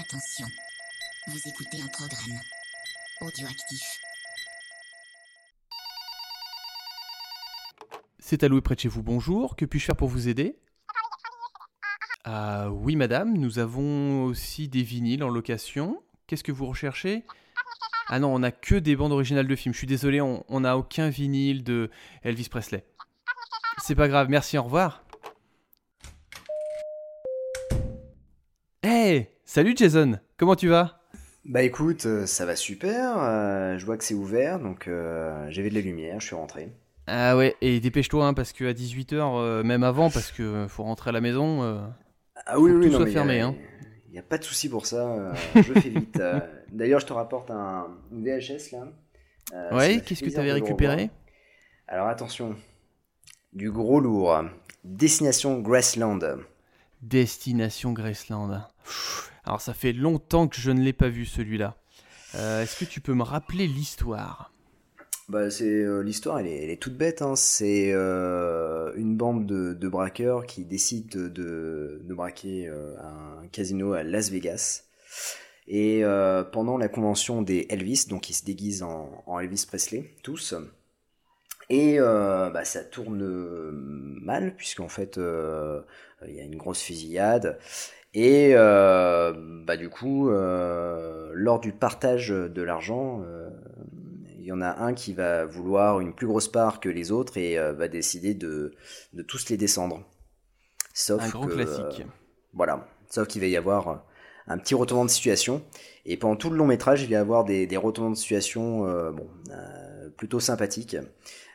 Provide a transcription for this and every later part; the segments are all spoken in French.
Attention, vous écoutez un programme audioactif. C'est alloué près de chez vous, bonjour. Que puis-je faire pour vous aider? Ah oui madame, nous avons aussi des vinyles en location. Qu'est-ce que vous recherchez? Ah non, on n'a que des bandes originales de films. Je suis désolé, on n'a aucun vinyle de Elvis Presley. C'est pas grave, merci, au revoir. Hey Salut Jason, comment tu vas? Bah écoute, euh, ça va super, euh, je vois que c'est ouvert, donc euh, j'avais de la lumière, je suis rentré. Ah ouais, et dépêche-toi, hein, parce qu'à 18h, même avant, parce que faut rentrer à la maison, ah oui, faut que tout non, soit mais fermé. a- hein. Il n'y a pas de souci pour ça, euh, je fais vite. Euh, D'ailleurs, je te rapporte un une VHS là. Euh, Ouais, qu'est-ce que de le récupéré? Alors attention, du gros lourd. Destination Graceland. Destination Graceland. Alors ça fait longtemps que je ne l'ai pas vu celui-là. Euh, Est-ce que tu peux me rappeler l'histoire? Bah, c'est euh, l'histoire, elle est, toute bête. hein. C'est euh, une bande de, braqueurs qui décident de, braquer un casino à Las Vegas. Et pendant la convention des Elvis, donc ils se déguisent en, Elvis Presley, tous. Et bah, ça tourne mal, puisqu'en fait, il y a une grosse fusillade. Et euh, bah, du coup, euh, lors du partage de l'argent, euh, il y en a un qui va vouloir une plus grosse part que les autres et euh, va décider de, de tous les descendre. Sauf Un grand que, classique. euh, voilà. Sauf qu'il va y avoir un petit retournement de situation. Et pendant tout le long métrage, il va y avoir des, des retournements de situation euh, bon, euh, plutôt sympathiques.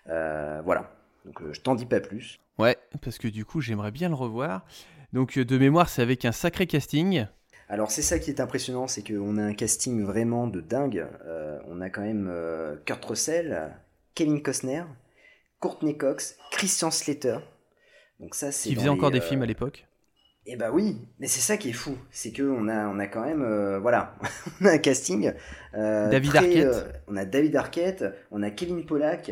Euh, voilà. Donc euh, je t'en dis pas plus. Ouais, parce que du coup j'aimerais bien le revoir. Donc euh, de mémoire c'est avec un sacré casting. Alors c'est ça qui est impressionnant, c'est qu'on a un casting vraiment de dingue. Euh, on a quand même euh, Kurt Russell, Kevin Costner, Courtney Cox, Christian Slater. Donc ça c'est Qui faisait les, encore des films à l'époque. Eh bah oui, mais c'est ça qui est fou, c'est que on a on a quand même euh, voilà, on a un casting. euh, David très, Arquette. euh, on a David Arquette, on a Kevin Pollack,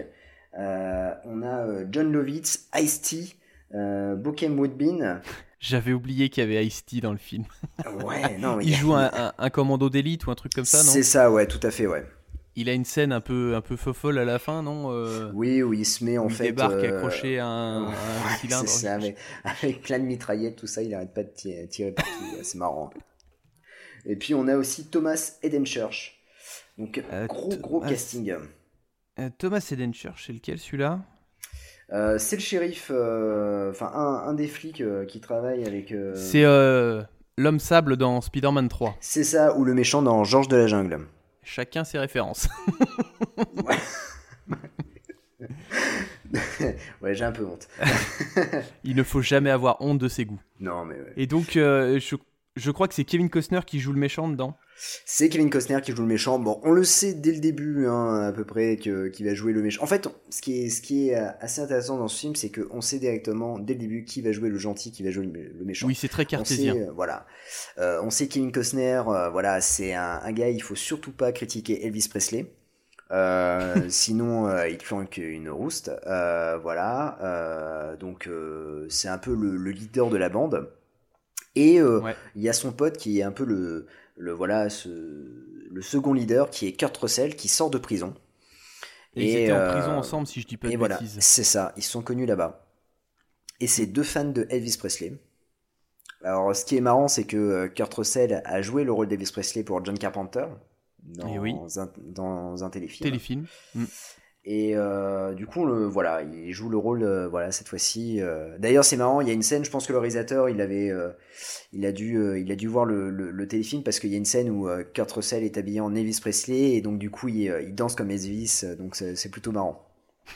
on a John Lovitz, Ice-T, euh, Bokeem Woodbine. J'avais oublié qu'il y avait Ice-T dans le film. Ouais, non, mais Il joue un, un- un commando d'élite ou un truc comme ça, non? C'est ça, ouais, tout à fait, ouais. Il a une scène un peu un peu fofolle à la fin, non euh, Oui, oui, il se met en où il fait. débarque euh, accroché à un, à un ouais, cylindre. c'est ça, mais avec plein de mitraillettes, tout ça, il arrête pas de tirer, tirer partout. ouais, c'est marrant. Et puis on a aussi Thomas Edenchurch. Donc Euh, gros gros Thomas- casting. Thomas Edenchurch, c'est lequel celui-là? Euh, c'est le shérif, euh, enfin un, un des flics euh, qui travaille avec. C'est l'homme sable dans Spider-Man 3. c'est ça ou le méchant dans Georges de la jungle. Chacun ses références. Ouais, j'ai un peu honte. Il ne faut jamais avoir honte de ses goûts. Non mais ouais. Et donc, je, je crois que c'est Kevin Costner qui joue le méchant dedans. C'est Kevin Costner qui joue le méchant. Bon, on le sait dès le début, hein, à peu près, que qui va jouer le méchant. En fait, ce qui est, ce qui est euh, assez intéressant dans ce film, c'est qu'on sait directement dès le début qui va jouer le gentil, qui va jouer le, méchant. Oui, c'est très on cartésien. sait, euh, voilà. Euh, on sait Kevin Costner, euh, voilà, c'est un, un gars, il faut surtout pas critiquer Elvis Presley. Sinon, il flanque une rouste. Voilà. Donc, c'est un peu le, le leader de la bande. Et euh, Ouais. il y a son pote qui est un peu le, le voilà, ce, le second leader, qui est Kurt Russell, qui sort de prison. Et ils étaient en euh, prison ensemble, si je dis pas de et voilà, c'est ça, ils sont connus là-bas. Et c'est deux fans de Elvis Presley. Alors, ce qui est marrant, c'est que euh, Kurt Russell a joué le rôle d'Elvis Presley pour John Carpenter dans, oui. un, dans un téléfilm. Téléfilm. Mm. Et euh, du coup, le, voilà, il joue le rôle, euh, voilà, cette fois-ci. euh. D'ailleurs, c'est marrant, il y a une scène, je pense que le réalisateur, il avait, il a dû, il a dû voir le, le, le téléfilm parce qu'il y a une scène où Kurt Russell est habillé en Elvis Presley et donc du coup, il, il danse comme Elvis, donc c'est plutôt marrant.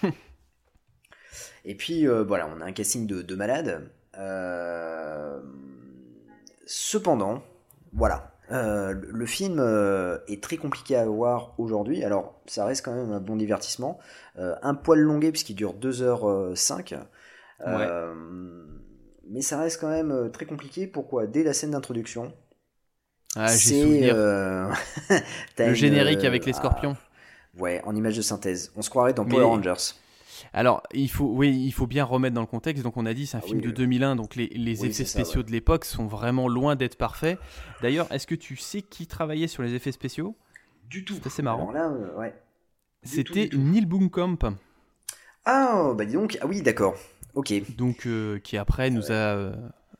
et puis voilà, on a un casting de, de malade. Cependant, voilà. Euh, le- film euh, est très compliqué à voir aujourd'hui. Alors, ça reste quand même un bon divertissement. Euh, un poil longué puisqu'il dure 2h05. Euh, Mais ça reste quand même très compliqué. Pourquoi? Dès la scène d'introduction, Ah, j'ai le générique avec les ah, scorpions. ouais, en image de synthèse. On se croirait dans Mais- Power Rangers. Alors, il faut, oui, il faut bien remettre dans le contexte. Donc, on a dit, c'est un Ah film oui, de oui. 2001, donc les, les Oui, effets ça, spéciaux ouais. de l'époque sont vraiment loin d'être parfaits. D'ailleurs, est-ce que tu sais qui travaillait sur les effets spéciaux? Du tout. C'est assez marrant. Euh, ouais. C'était. Neil Blomkamp, Ah, bah dis donc. Ah oui, d'accord. Ok. donc euh, qui après nous a euh,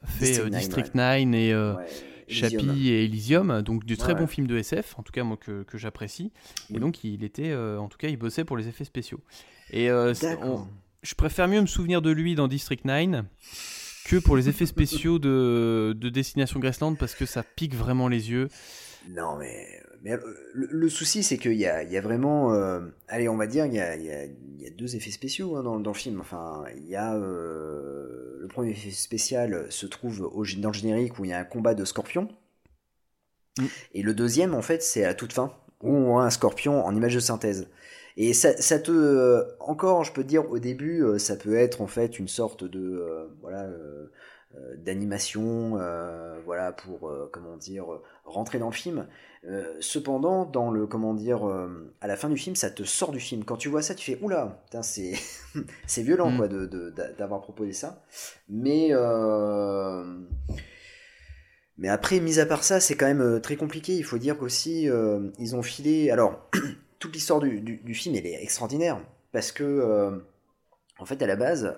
fait District euh, Nine, District 9 et euh. Chappie et Elysium, donc de très Ouais, ouais. films de SF, en tout cas moi que, que j'apprécie. Et Oui. donc il était, euh, en tout cas, il bossait pour les effets spéciaux. Et euh, on- je préfère mieux me souvenir de lui dans District 9 que pour les effets spéciaux de, de Destination Graceland parce que ça pique vraiment les yeux. Non, mais, mais euh, le, le souci, c'est qu'il y y a vraiment. euh, allez, on va dire, il y a, il y a- il y a deux effets spéciaux hein, dans, dans le film. Enfin, il y a. euh, le premier effet spécial se trouve au, dans le générique où il y a un combat de scorpions. Mm. Et le deuxième, en fait, c'est à toute fin, où on a un scorpion en image de synthèse. Et ça, ça te. euh, encore, je peux te dire, au début, ça peut être en fait une sorte de. voilà. Euh, d'animation, euh, voilà, pour, euh, comment dire, rentrer dans le film. Euh, cependant, dans le, comment dire, à la fin du film, ça te sort du film. Quand tu vois ça, tu fais, oula, c'est, c'est violent, Mm. quoi, de, de- d'avoir proposé ça. Mais, mais après, mis à part ça, c'est quand même très compliqué. Il faut dire qu'aussi, ils ont filé. Alors, toute l'histoire du, du- du film, elle est extraordinaire. Parce que, en fait, à la base,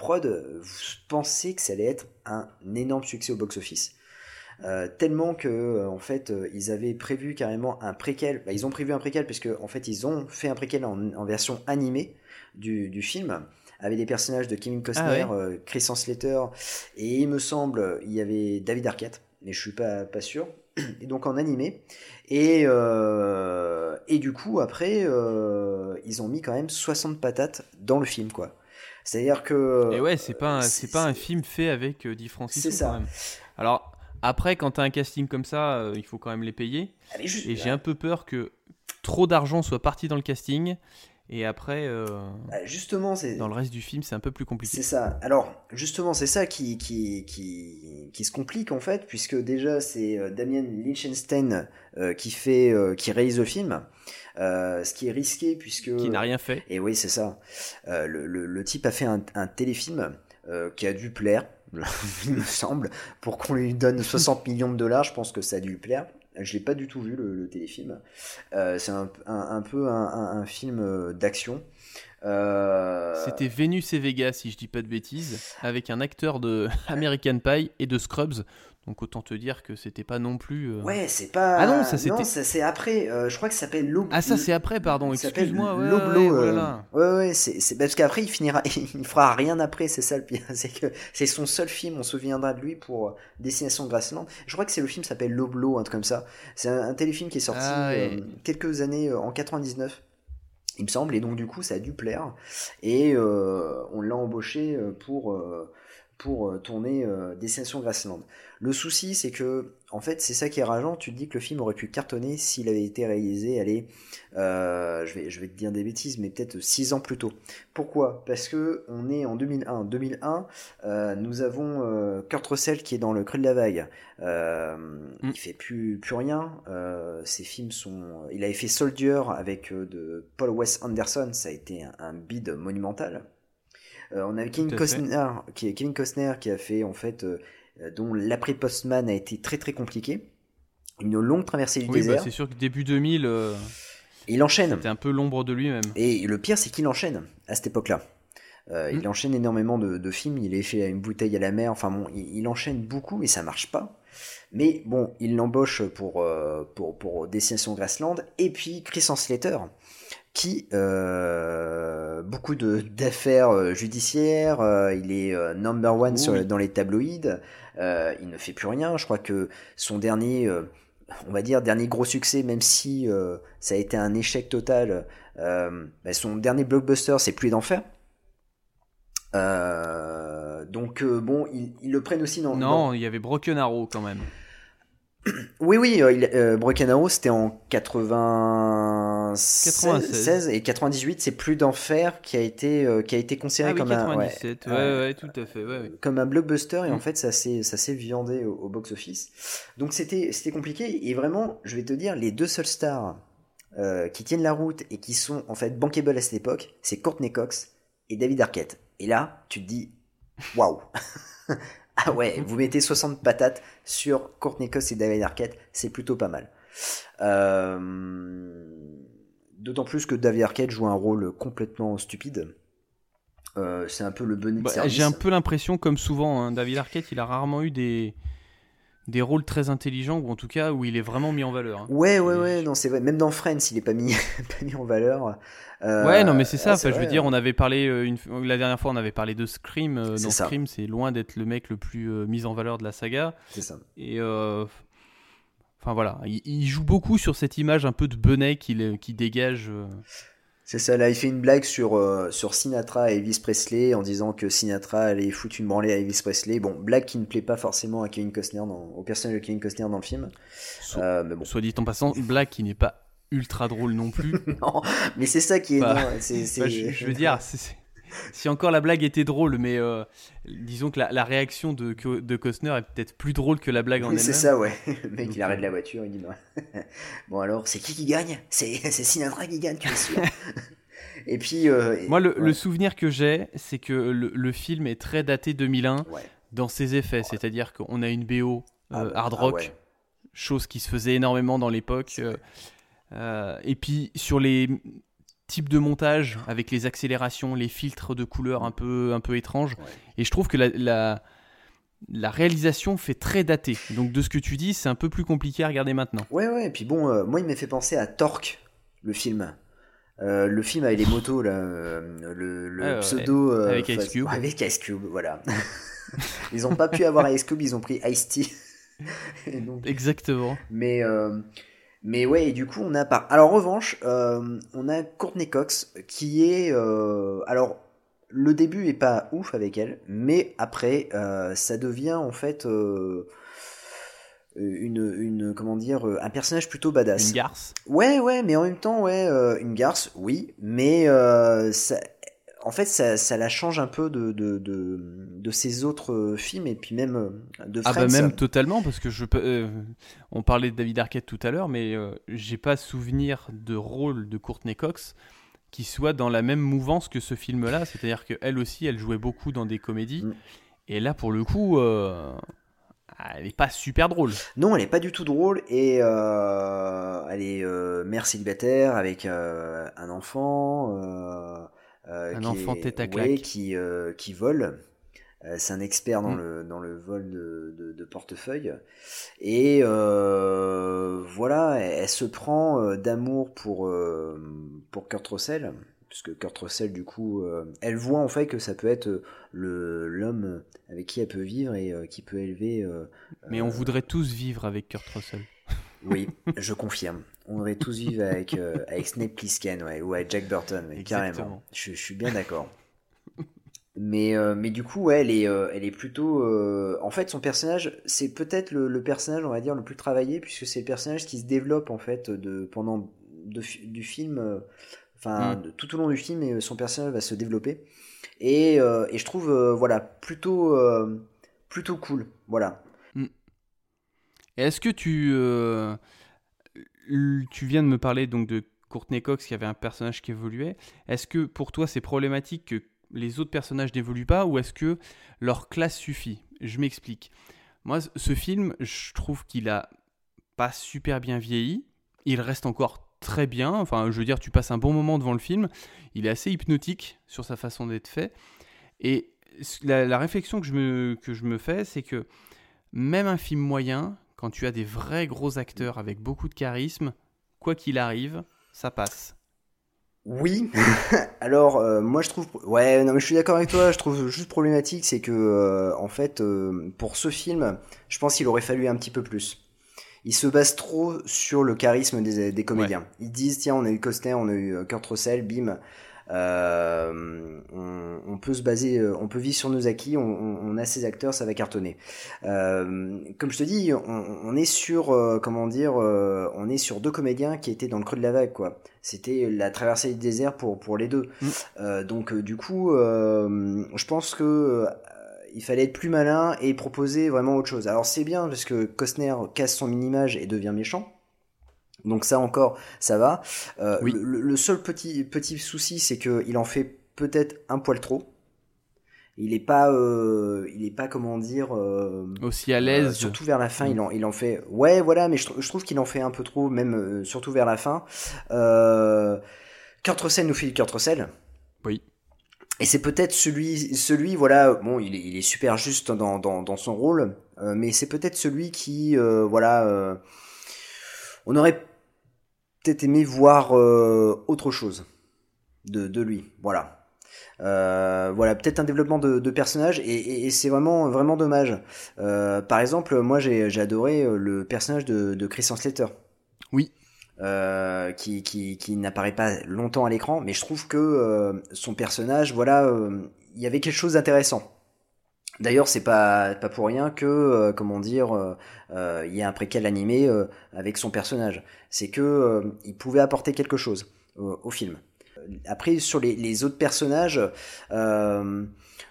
prods euh, pensaient que ça allait être un énorme succès au box-office. Euh, tellement que euh, en fait euh, ils avaient prévu carrément un préquel. Bah, ils ont prévu un préquel puisque en fait ils ont fait un préquel en, en version animée du, du film avec des personnages de Kevin Costner, Ah Chris Slater et il me semble il y avait David Arquette mais je suis pas pas sûr. Et donc en animé. Et et du coup après ils ont mis quand même 60 patates dans le film quoi c'est à dire que Et ouais, c'est pas, un- euh, c'est pas un film fait avec euh, Di Francisco C'est ça. quand même. Alors après, quand t'as un casting comme ça, euh, il faut quand même les payer. Ah, juste- Et j'ai un peu peur que trop d'argent soit parti dans le casting et après, euh, bah, justement c'est dans le reste du film, c'est un peu plus C'est compliqué. ça. Alors, justement, c'est ça qui, qui, qui, qui se complique en fait, puisque déjà c'est euh, Damien Lichtenstein euh, qui fait, euh, qui réalise le film, euh, ce qui est risqué puisque. Qui n'a rien fait. Et oui, c'est ça. Euh, le, le, le type a fait un, un téléfilm euh, qui a dû plaire, il me semble, pour qu'on lui donne 60 millions de dollars. Je pense que ça a dû lui plaire. Je l'ai pas du tout vu le, le téléfilm. C'est un, un, un peu un, film d'action. Euh, C'était Vénus et Vegas, si je dis pas de bêtises, avec un acteur de American Pie et de Scrubs. Donc autant te dire que c'était pas non plus. euh, Ouais, c'est pas. Ah non, ça, c'était- ça c'est après. euh, je crois que ça s'appelle Lob. Ah ça c'est après, pardon. Excuse-moi. Ouais, Loblo. ouais, là euh. Ouais, ouais, c'est c'est- parce qu'après il finira, il fera rien après. C'est ça le pire, c'est que c'est son seul film. On se souviendra de lui pour Destination Graceland. Je crois que c'est le film qui s'appelle Loblo, un truc comme ça. C'est un, un téléfilm qui est sorti Ah, ouais. euh, quelques années en 99. Il me semble, et donc du coup ça a dû plaire. Et euh, on l'a embauché pour, euh, pour euh, tourner euh, Destination Graceland. Le souci, c'est que, en fait, c'est ça qui est rageant. Tu te dis que le film aurait pu cartonner s'il avait été réalisé, allez, euh, je, vais, je vais te dire des bêtises, mais peut-être 6 ans plus tôt. Pourquoi? Parce que on est en 2001. 2001, euh, nous avons euh, Kurt Russell qui est dans le creux de la vague. Mm. Il fait plus, plus rien. Ses films sont. Il avait fait Soldier avec de Paul Wes Anderson. Ça a été un, un bid monumental. Euh, on avait Kevin à Costner, qui est Kevin Costner qui a fait en fait, euh, euh, dont l'après Postman a été très très compliqué. Une longue traversée du Oui, bah, désert. c'est sûr que début 2000, euh, il enchaîne. c'était un peu l'ombre de lui-même. Et le pire, c'est qu'il enchaîne à cette époque-là. Euh. Il enchaîne énormément de, de films. Il est fait une bouteille à la mer. Enfin bon, il, il enchaîne beaucoup et ça marche pas. Mais bon, il l'embauche pour, euh, pour, pour Destination Graceland. Et puis Chris Slater, qui euh, beaucoup de d'affaires euh, judiciaires. euh, il est euh, number one Oui. sur, dans les tabloïds. Il ne fait plus rien. Je crois que son dernier, on va dire dernier gros succès, même si ça a été un échec total. bah, son dernier blockbuster, c'est Pluie d'enfer. Donc bon, ils, le prennent aussi dans. dans- Non, il y avait Broken Arrow quand même. Oui, oui, Broken Arrow, c'était en 96, 96. et 98, c'est Plus d'enfer qui a été euh, qui a été considéré Ah oui, comme un ouais, 97. Ouais, ouais. ouais, tout à fait. Ouais, ouais. comme un blockbuster et en Mm. fait ça s'est ça s'est viandé au, au box office. Donc c'était c'était compliqué et vraiment, je vais te dire les deux seules stars euh, qui tiennent la route et qui sont en fait bankable à cette époque, c'est Courtney Cox et David Arquette. Et là, tu te dis, waouh Ah ouais, vous mettez 60 patates sur Courtney Cox et David Arquette, c'est plutôt pas mal. Euh, d'autant plus que David Arquette joue un rôle complètement stupide. Euh, c'est un peu le bonnet de Bah. J'ai un peu l'impression, comme souvent, hein, David Arquette, il a rarement eu des, des rôles très intelligents, ou en tout cas où il est vraiment mis en valeur. hein. Ouais, ouais, ouais, non, c'est vrai. Même dans Friends, il est pas mis, pas mis en valeur. Euh, Ouais, non, mais c'est ça. ah, enfin, je veux dire, on avait parlé euh, une... la dernière fois, on avait parlé de Scream. dans ça. Scream, c'est loin d'être le mec le plus mis en valeur de la saga. C'est ça. Et euh, enfin voilà, il, il joue beaucoup sur cette image un peu de Benet qu'il qui dégage. euh. C'est ça, là, il fait une blague sur, euh, sur Sinatra et Elvis Presley en disant que Sinatra allait foutre une branlée à Elvis Presley. Bon, blague qui ne plaît pas forcément à Kevin Costner, dans, au personnage de Kevin Costner dans le film. So- Euh, mais bon. Soit dit en passant, blague qui n'est pas ultra drôle non plus. Non, mais c'est ça qui est. Bah, non, Bah, je, je veux dire, c'est- si encore la blague était drôle, mais euh, disons que la, la réaction de, Co- de Costner est peut-être plus drôle que la blague en elle-même. c'est ça, ouais. Le mec, Donc, il arrête euh, la voiture, il dit non. bon, alors, c'est qui qui gagne? C'est Sinatra qui gagne, tu es sûr Et puis. euh, Moi, le, ouais. le souvenir que j'ai, c'est que le, le film est très daté 2001 Ouais. dans ses effets. C'est-à-dire qu'on a une BO euh, Ah, bah, hard ah rock, chose qui se faisait énormément dans l'époque. Euh, et puis sur les types de montage, avec les accélérations, les filtres de couleurs un peu, un peu étranges. Ouais. Et je trouve que la, la, la réalisation fait très daté. Donc de ce que tu dis, c'est un peu plus compliqué à regarder maintenant. Ouais, ouais, et puis bon, euh, moi, il m'a fait penser à Torque, le film. Euh, le film avec les motos, là, euh, le, ouais, pseudo. avec Ice Cube. Avec Ice Cube, voilà. ils ont pas pu avoir Ice Cube, ils ont pris. Et donc, Exactement. mais, mais ouais, et du coup, on a pas. Alors, en revanche, euh, on a Courtney Cox qui est. euh, alors, le début est pas ouf avec elle, mais après, euh, ça devient en fait. une, une comment dire un personnage plutôt badass Une garce. Ouais, ouais, mais en même temps, ouais, une garce, oui, mais ça, en fait, ça, ça la change un peu de, de, de, de ses autres euh, films et puis même euh, de Ah Friends. bah même totalement parce que je peux. euh, on parlait de David Arquette tout à l'heure, mais euh, j'ai pas souvenir de rôle de Courtney Cox qui soit dans la même mouvance que ce film-là. C'est-à-dire qu'elle aussi, elle jouait beaucoup dans des comédies. Mm. Et là, pour le coup, euh, elle est pas super drôle. Non, elle est pas du tout drôle et elle est mère célibataire avec un enfant. Euh, Un qui enfant est- tête à ouais, qui, euh, qui vole. Euh, c'est un expert dans, Mm. le, dans le vol de, de, de portefeuille. Et euh, voilà, elle, elle se prend d'amour pour, euh, pour Kurt Russell. Puisque Kurt Russell, du coup, euh, elle voit en fait que ça peut être le l'homme avec qui elle peut vivre et qui peut élever. Mais on voudrait tous vivre avec Kurt Russell. Oui, je confirme. On aurait tous vivre avec, euh, avec Snape Plissken, ouais, ou avec Jack Burton, ouais, carrément. Je, je suis bien d'accord. Mais, euh, mais du coup, ouais, elle est, euh, elle est plutôt. En fait, son personnage, c'est peut-être le, le personnage, on va dire, le plus travaillé, puisque c'est le personnage qui se développe, en fait, de, pendant de du film. Enfin, Mm. de- tout au long du film, et son personnage va se développer. Et, et je trouve, voilà, plutôt, plutôt cool. Voilà. Est-ce que tu, euh, tu viens de me parler donc de Courtney Cox qui avait un personnage qui évoluait. Est-ce que pour toi c'est problématique que les autres personnages n'évoluent pas ou est-ce que leur classe suffit? Je m'explique. Moi, ce film, je trouve qu'il a pas super bien vieilli. Il reste encore très bien. Enfin, je veux dire, tu passes un bon moment devant le film. Il est assez hypnotique sur sa façon d'être fait. Et la réflexion que je me, que je me fais, c'est que même un film moyen, quand tu as des vrais gros acteurs avec beaucoup de charisme, quoi qu'il arrive, ça passe. Oui. Alors, euh, moi je trouve. Ouais, non, mais je suis d'accord avec toi. Je trouve juste problématique, c'est que, euh, en fait, euh, pour ce film, je pense qu'il aurait fallu un petit peu plus. Ils se basent trop sur le charisme des, des comédiens. Ils disent tiens, on a eu Costner, on a eu Kurt Russell, bim. Euh, on, on peut se baser, euh, on peut vivre sur nos acquis, on, a ces acteurs, ça va cartonner. Euh, comme je te dis, on, on est sur, euh, comment dire, euh, on est sur deux comédiens qui étaient dans le creux de la vague, quoi. C'était la traversée du désert pour, pour les deux. Mm. Donc du coup, je pense que il fallait être plus malin et proposer vraiment autre chose. Alors c'est bien parce que Costner casse son image et devient méchant. Donc ça encore, ça va. Euh, Oui. le, le seul petit petit souci, c'est que il en fait peut-être un poil trop. Il est pas, euh, il est pas comment dire. euh, Aussi à l'aise. surtout vers la fin, Mm. il en, il en fait. Ouais, voilà, mais je, trou- je trouve qu'il en fait un peu trop, même surtout vers la fin. Kurt Russell nous fait du Kurt Russell. Oui. Et c'est peut-être celui, celui, voilà, bon, il est, il est super juste dans, dans, dans son rôle, mais c'est peut-être celui qui, voilà, on aurait peut-être aimé voir euh, autre chose de, de lui, voilà. Euh, voilà, peut-être un développement de, de personnage et, et- et c'est vraiment vraiment dommage. Euh, par exemple, moi j'ai adoré le personnage de, de Christian Slater. Oui. Euh, qui, qui, qui n'apparaît pas longtemps à l'écran, mais je trouve que son personnage, voilà, il y avait quelque chose d'intéressant. D'ailleurs, c'est pas pas pour rien que, euh, comment dire, euh, euh, il y a un préquel animé avec son personnage. C'est que il pouvait apporter quelque chose au, film. Après, sur les, les autres personnages,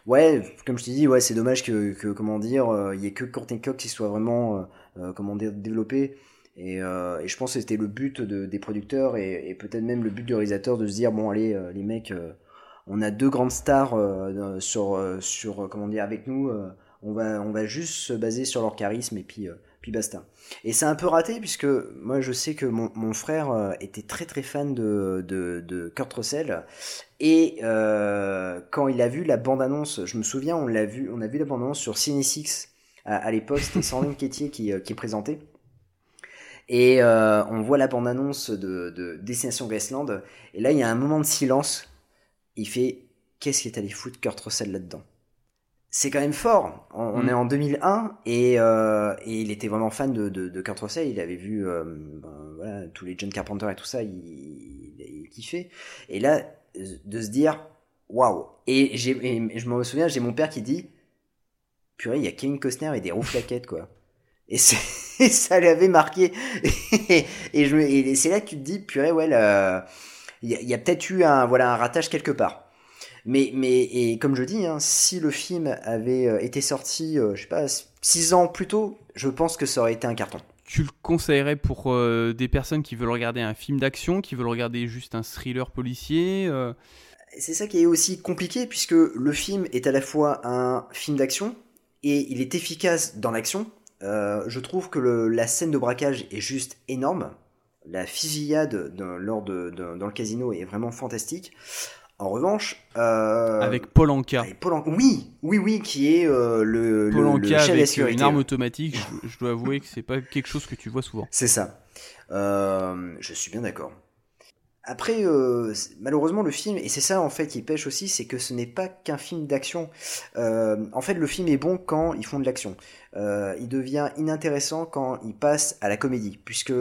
ouais, comme je t'ai dit, ouais, c'est dommage que, que comment dire, il y ait que Courtney Cox qui soit vraiment, comment dire, développé. Et, et je pense que c'était le but de- des producteurs et, peut-être même le but du réalisateur de se dire bon allez les mecs, on a deux grandes stars euh, sur euh, sur euh, comment dire avec nous, on va on va juste se baser sur leur charisme et puis puis basta. Et c'est un peu raté puisque moi je sais que mon, mon frère était très très fan de de, de Kurt Russell et euh, quand il a vu la bande annonce, je me souviens on l'a vu on a vu la bande annonce sur Cinésix à, à l'époque c'était Sandrine Quétier qui qui présentait. Et euh, on voit la bande-annonce de, de Destination Graceland. Et là, il y a un moment de silence. Il fait Qu'est-ce qui est allé foutre Kurt Russell là-dedans? C'est quand même fort. On, Mm. est en 2001 et, euh, et il était vraiment fan de, de, de Kurt Russell. Il avait vu euh, ben, voilà, tous les John Carpenter et tout ça. Il, il, il kiffait. Et là, de se dire Waouh Et, je me souviens, j'ai mon père qui dit Purée, il y a Kevin Costner et des roues flaquettes, quoi. Et, ça l'avait marqué. Et, et je me- et c'est là que tu te dis, purée, ouais, là, il y a, peut-être eu un, voilà, un ratage quelque part. Mais, mais et comme je dis, hein, si le film avait euh, été sorti, euh, je sais pas, six ans plus tôt, je pense que ça aurait été un carton. Tu le conseillerais pour euh, des personnes qui veulent regarder un film d'action, qui veulent regarder juste un thriller policier euh, C'est ça qui est aussi compliqué puisque le film est à la fois un film d'action et il est efficace dans l'action. Euh, je trouve que le- la scène de braquage est juste énorme. La fusillade de- lors de, de- dans le casino est vraiment fantastique. En revanche, euh, avec Paul Anka. avec Paul An- oui, oui, oui, qui est euh, le, Paul le, Anka le chef avec sécurité. une arme automatique, je, je dois avouer que c'est pas quelque chose que tu vois souvent. C'est ça. Euh, je suis bien d'accord. Après, euh, malheureusement, le film, et c'est ça en fait qui pêche aussi, c'est que ce n'est pas qu'un film d'action. Euh, en fait, le film est bon quand ils font de l'action. Euh, il devient inintéressant quand il passe à la comédie, puisque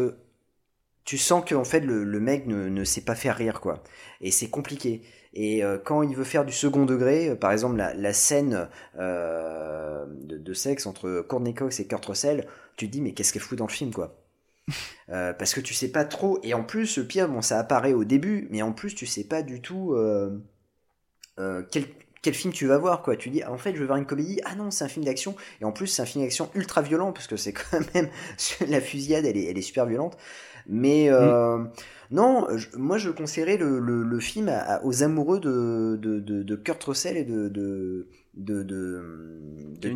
tu sens que en fait le, le mec ne, ne sait pas faire rire quoi, et c'est compliqué. Et euh, quand il veut faire du second degré, euh, par exemple la, la scène euh, de, de sexe entre Courtney Cox et Kurt Russell, tu te dis mais qu'est-ce qu'elle fout dans le film quoi? Parce que tu sais pas trop. Et en plus le pire bon ça apparaît au début mais en plus tu sais pas du tout quel, quel film tu vas voir quoi. Tu dis ah, en fait je vais voir une comédie. Ah non c'est un film d'action. Et en plus c'est un film d'action ultra violent parce que c'est quand même la fusillade elle est, elle est super violente mais euh, non je- moi je conseillerais le, le, le film à- à- aux amoureux de, de, de, de Kurt Russell et de de de, de,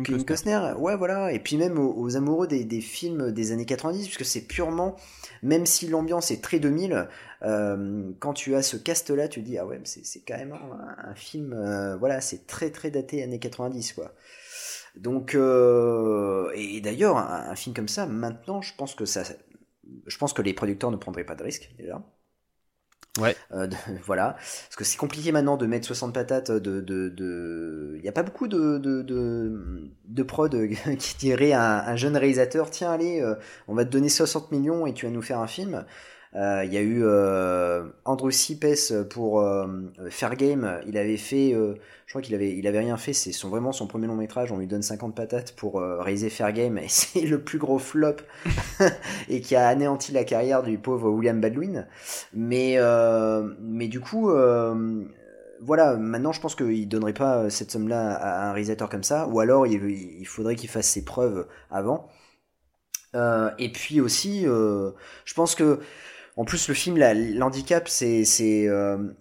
Kevin Costner. Ouais voilà. Et puis même aux, aux amoureux des, des films des années 90 puisque c'est purement même si l'ambiance est très 2000 euh, quand tu as ce cast là tu te dis ah ouais mais c'est même un, un film euh, voilà c'est très très daté années 90 quoi. Donc euh, et d'ailleurs un, un film comme ça maintenant je pense que ça je pense que les producteurs ne prendraient pas de risque déjà Ouais. euh, de- voilà, parce que c'est compliqué maintenant de mettre 60 patates de, de, de... il n'y a pas beaucoup de, de, de, de prod qui dirait à un, un jeune réalisateur, tiens allez, euh, on va te donner 60 millions et tu vas nous faire un film. Euh, Il y a eu euh, Andrew Sipes pour euh, Fair Game, il avait fait, je crois qu'il avait, il avait rien fait, c'est son, vraiment son premier long métrage, on lui donne 50 patates pour réaliser Fair Game, et c'est le plus gros flop, et qui a anéanti la carrière du pauvre William Baldwin. Mais, mais du coup, voilà, maintenant je pense qu'il donnerait pas cette somme-là à un réalisateur comme ça, ou alors il, il faudrait qu'il fasse ses preuves avant. Euh, et puis aussi, euh, je pense que en plus, le film, l'handicap, euh,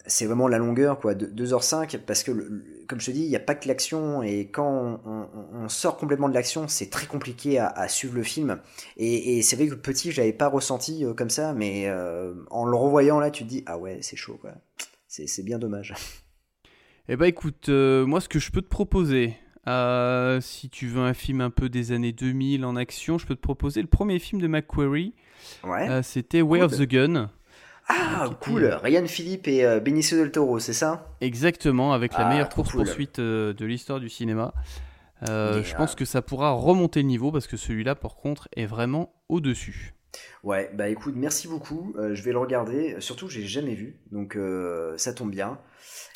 c'est vraiment la longueur, quoi, de 2h05, parce que, comme je te dis, il n'y a pas que l'action, et quand on, sort complètement de l'action, c'est très compliqué à, suivre le film. Et, c'est vrai que petit, j'avais pas ressenti euh, comme ça, mais euh, en le revoyant là, tu te dis, ah ouais, c'est chaud, quoi. C'est bien dommage. Eh bah écoute, moi ce que je peux te proposer, si tu veux un film un peu des années 2000 en action, je peux te proposer le premier film de McQuarrie. Ouais. Euh, C'était Way of the Gun. ah, qui cool. était- Ryan Philippe et euh, Benicio del Toro, c'est ça? Exactement, avec la Ah, meilleure course-poursuite euh, de l'histoire du cinéma. Euh, je euh, pense que ça pourra remonter le niveau parce que celui-là, par contre, est vraiment au-dessus. Ouais, bah écoute, merci beaucoup. Euh, je vais le regarder. Surtout, j'ai jamais vu, donc euh, ça tombe bien.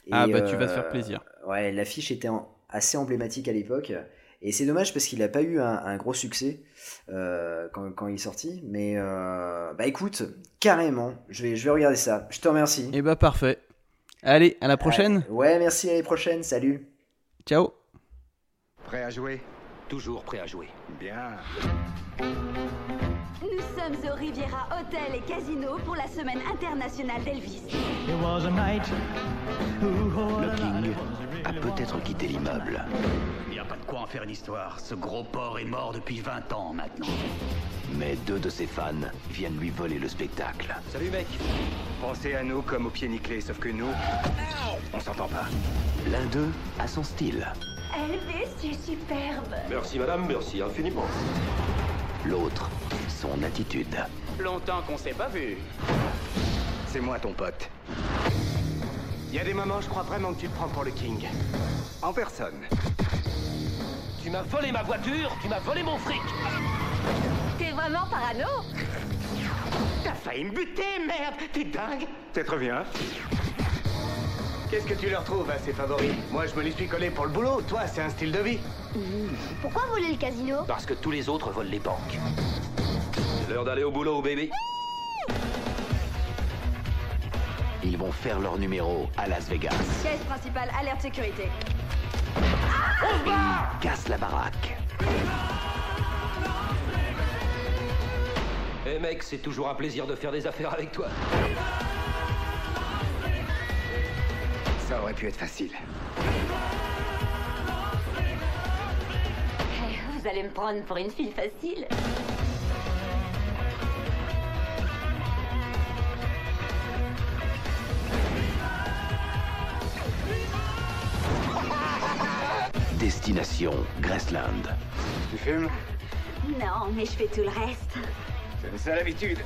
Et, Ah bah tu vas te euh, faire plaisir. Ouais, l'affiche était en- assez emblématique à l'époque. Et c'est dommage parce qu'il n'a pas eu un, un gros succès euh, quand, quand il est sorti. Mais euh, bah écoute, carrément, je vais, je vais regarder ça. Je te remercie. Eh bah parfait. Allez, à la prochaine. Ouais, ouais, merci, à la prochaine. Salut. Ciao. Prêt à jouer? Toujours prêt à jouer. Bien. Nous sommes au Riviera Hotel et Casino pour la semaine internationale d'Elvis. Le King a peut-être quitté l'immeuble. Il n'y a pas de quoi en faire une histoire. Ce gros porc est mort depuis 20 ans maintenant. Mais deux de ses fans viennent lui voler le spectacle. Salut mec. Pensez à nous comme au pied nickelé, sauf que nous, on s'entend pas. L'un d'eux a son style. Elvis, tu es superbe. Merci madame, merci infiniment. L'autre, son attitude. Longtemps qu'on s'est pas vu. C'est moi ton pote. Il y a des moments, je crois vraiment que tu te prends pour le king. En personne. Tu m'as volé ma voiture, tu m'as volé mon fric. T'es vraiment parano? T'as failli me buter, merde T'es dingue Peut-être bien. Qu'est-ce que tu leur trouves à ces favoris Moi, je me les suis collés pour le boulot. Toi, c'est un style de vie. Pourquoi voler le casino Parce que tous les autres volent les banques. C'est l'heure d'aller au boulot, baby. Ils vont faire leur numéro à Las Vegas. Pièce principale, alerte sécurité. Ils cassent la baraque. Eh mec, c'est toujours un plaisir de faire des affaires avec toi. Ça aurait pu être facile. Eh, Vous allez me prendre pour une fille facile. Destination Graceland. Tu fumes? Non, mais je fais tout le reste. C'est ça l'habitude.